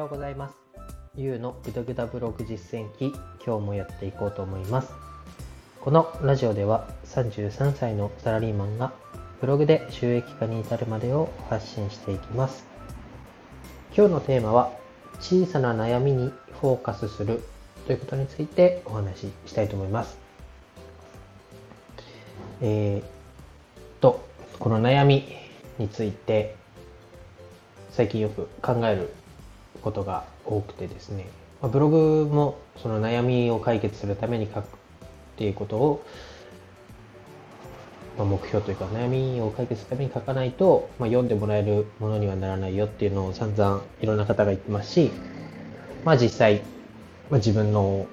ようございます。ゆうのぐだぐだブログ実践記、今日もやっていこうと思います。このラジオでは33歳のサラリーマンがブログで収益化に至るまでを発信していきます。今日のテーマは小さな悩みにフォーカスするということについてお話ししたいと思います。えー、と、この悩みについて最近よく考えることが多くてですね、まブログもその悩みを解決するために書くっていうことを、ま目標というか悩みを解決するために書かないと、ま、読んでもらえるものにはならないよっていうのを散々いろんな方が言ってますし、まあ実際、ま、自分の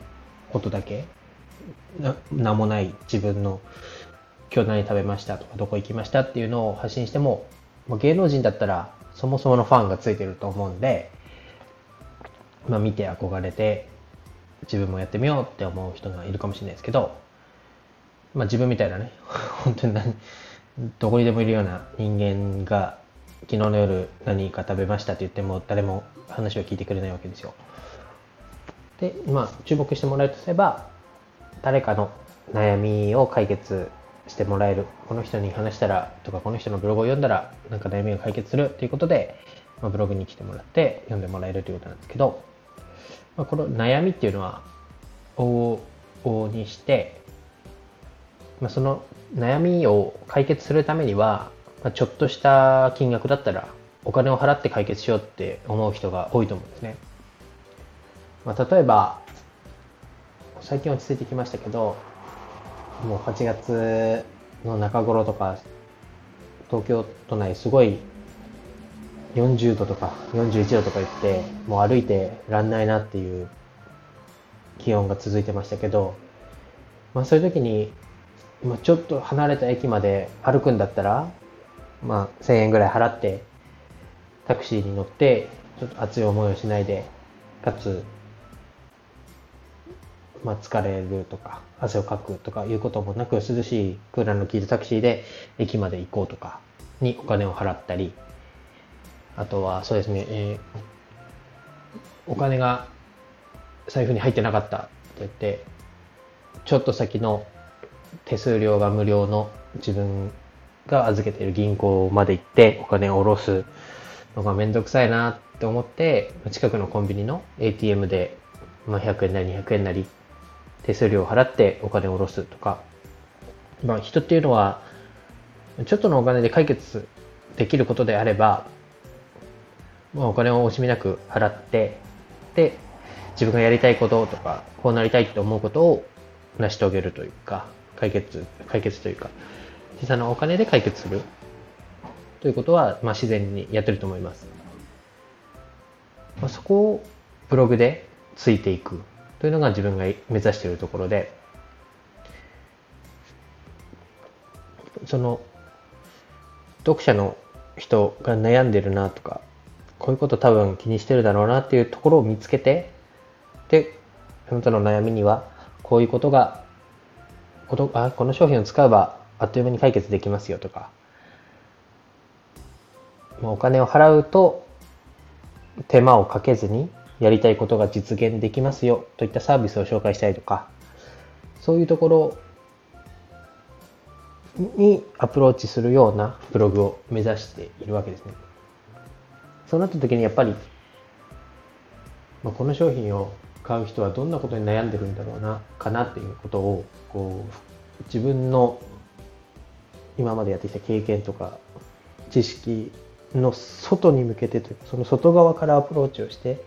ことだけな名もない自分の今日何食べましたとかどこ行きましたっていうのを発信しても、ま、芸能人だったらそもそものファンがついてると思うんで、まあ、見て憧れて自分もやってみようって思う人がいるかもしれないですけど、まあ、自分みたいなね 本当に何どこにでもいるような人間が昨日の夜何か食べましたって言っても誰も話を聞いてくれないわけですよ。で、まあ、注目してもらえるとすれば誰かの悩みを解決してもらえるこの人に話したらとかこの人のブログを読んだらなんか悩みが解決するということで、まあ、ブログに来てもらって読んでもらえるということなんですけど、まあ、この悩みっていうのは往々にして、まあ、その悩みを解決するためには、まあ、ちょっとした金額だったらお金を払って解決しようって思う人が多いと思うんですね。まあ、例えば最近落ち着いてきましたけどもう8月の中頃とか、東京都内すごい40度とか41度とか言って、もう歩いてらんないなっていう気温が続いてましたけど、まあそういう時に、まあ、ちょっと離れた駅まで歩くんだったら、まあ1000円ぐらい払ってタクシーに乗って、ちょっと熱い思いをしないで、かつまあ、疲れるとか汗をかくとかいうこともなく涼しいクーラーの効いたタクシーで駅まで行こうとかにお金を払ったりあとはそうですね、えー、お金が財布に入ってなかったと言ってちょっと先の手数料が無料の自分が預けている銀行まで行ってお金を下ろすのがめんどくさいなって思って近くのコンビニの ATM で、まあ、100円なり200円なり手数料を払ってお金を下ろすとか、まあ、人っていうのはちょっとのお金で解決できることであれば、まあ、お金を惜しみなく払ってで自分がやりたいこととかこうなりたいと思うことを成し遂げるというか解決解決というか小さなお金で解決する。ということは、まあ、自然にやってると思います、まあ、そこをブログでついていく。というのが自分が目指しているところでその読者の人が悩んでるなとかこういうこと多分気にしてるだろうなっていうところを見つけてであなたの悩みにはこういうことがことあこの商品を使えばあっという間に解決できますよとかお金を払うと手間をかけずにやりたいことが実現できますよといったサービスを紹介したりとか、そういうところにアプローチするようなブログを目指しているわけですね。そうなった時にやっぱり、まあ、この商品を買う人はどんなことに悩んでるんだろうな、かなっていうことを、こう、自分の今までやってきた経験とか知識の外に向けてというか、その外側からアプローチをして、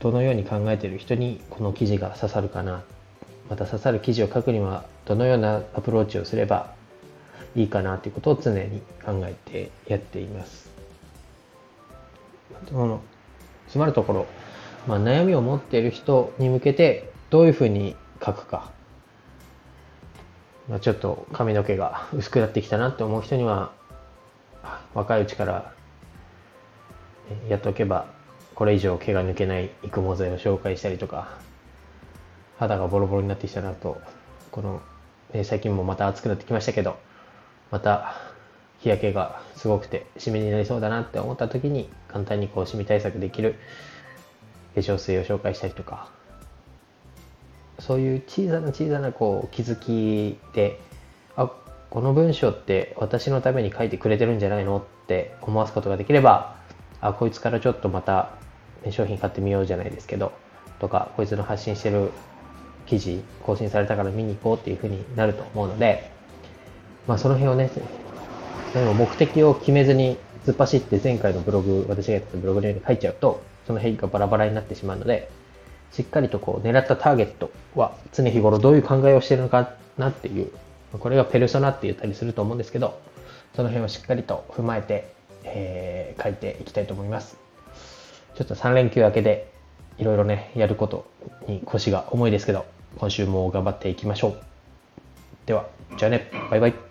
どのように考えている人にこの記事が刺さるかな。また刺さる記事を書くにはどのようなアプローチをすればいいかなということを常に考えてやっています。のつまるところ、まあ、悩みを持っている人に向けてどういうふうに書くか、まあ、ちょっと髪の毛が薄くなってきたなって思う人には若いうちからやっておけばこれ以上毛が抜けない育毛剤を紹介したりとか、肌がボロボロになってきたなと、この、え最近もまた暑くなってきましたけど、また日焼けがすごくてシミになりそうだなって思った時に簡単にこうシミ対策できる化粧水を紹介したりとか。そういう小さな小さなこう気づきであこの文章って私のために書いてくれてるんじゃないのって思わすことができればあこいつからちょっとまた、商品買ってみようじゃないですけどとかこいつの発信してる記事更新されたから見に行こうっていうふうになると思うので、まあ、その辺をねでも目的を決めずに突っ走って前回のブログ私がやったブログのように書いちゃうとその辺がバラバラになってしまうのでしっかりとこう狙ったターゲットは常日頃どういう考えをしているのかなっていうこれがペルソナって言ったりすると思うんですけどその辺をしっかりと踏まえて、えー、書いていきたいと思います。ちょっと3連休明けでいろいろねやることに腰が重いですけど今週も頑張っていきましょう。ではじゃあね。バイバイ。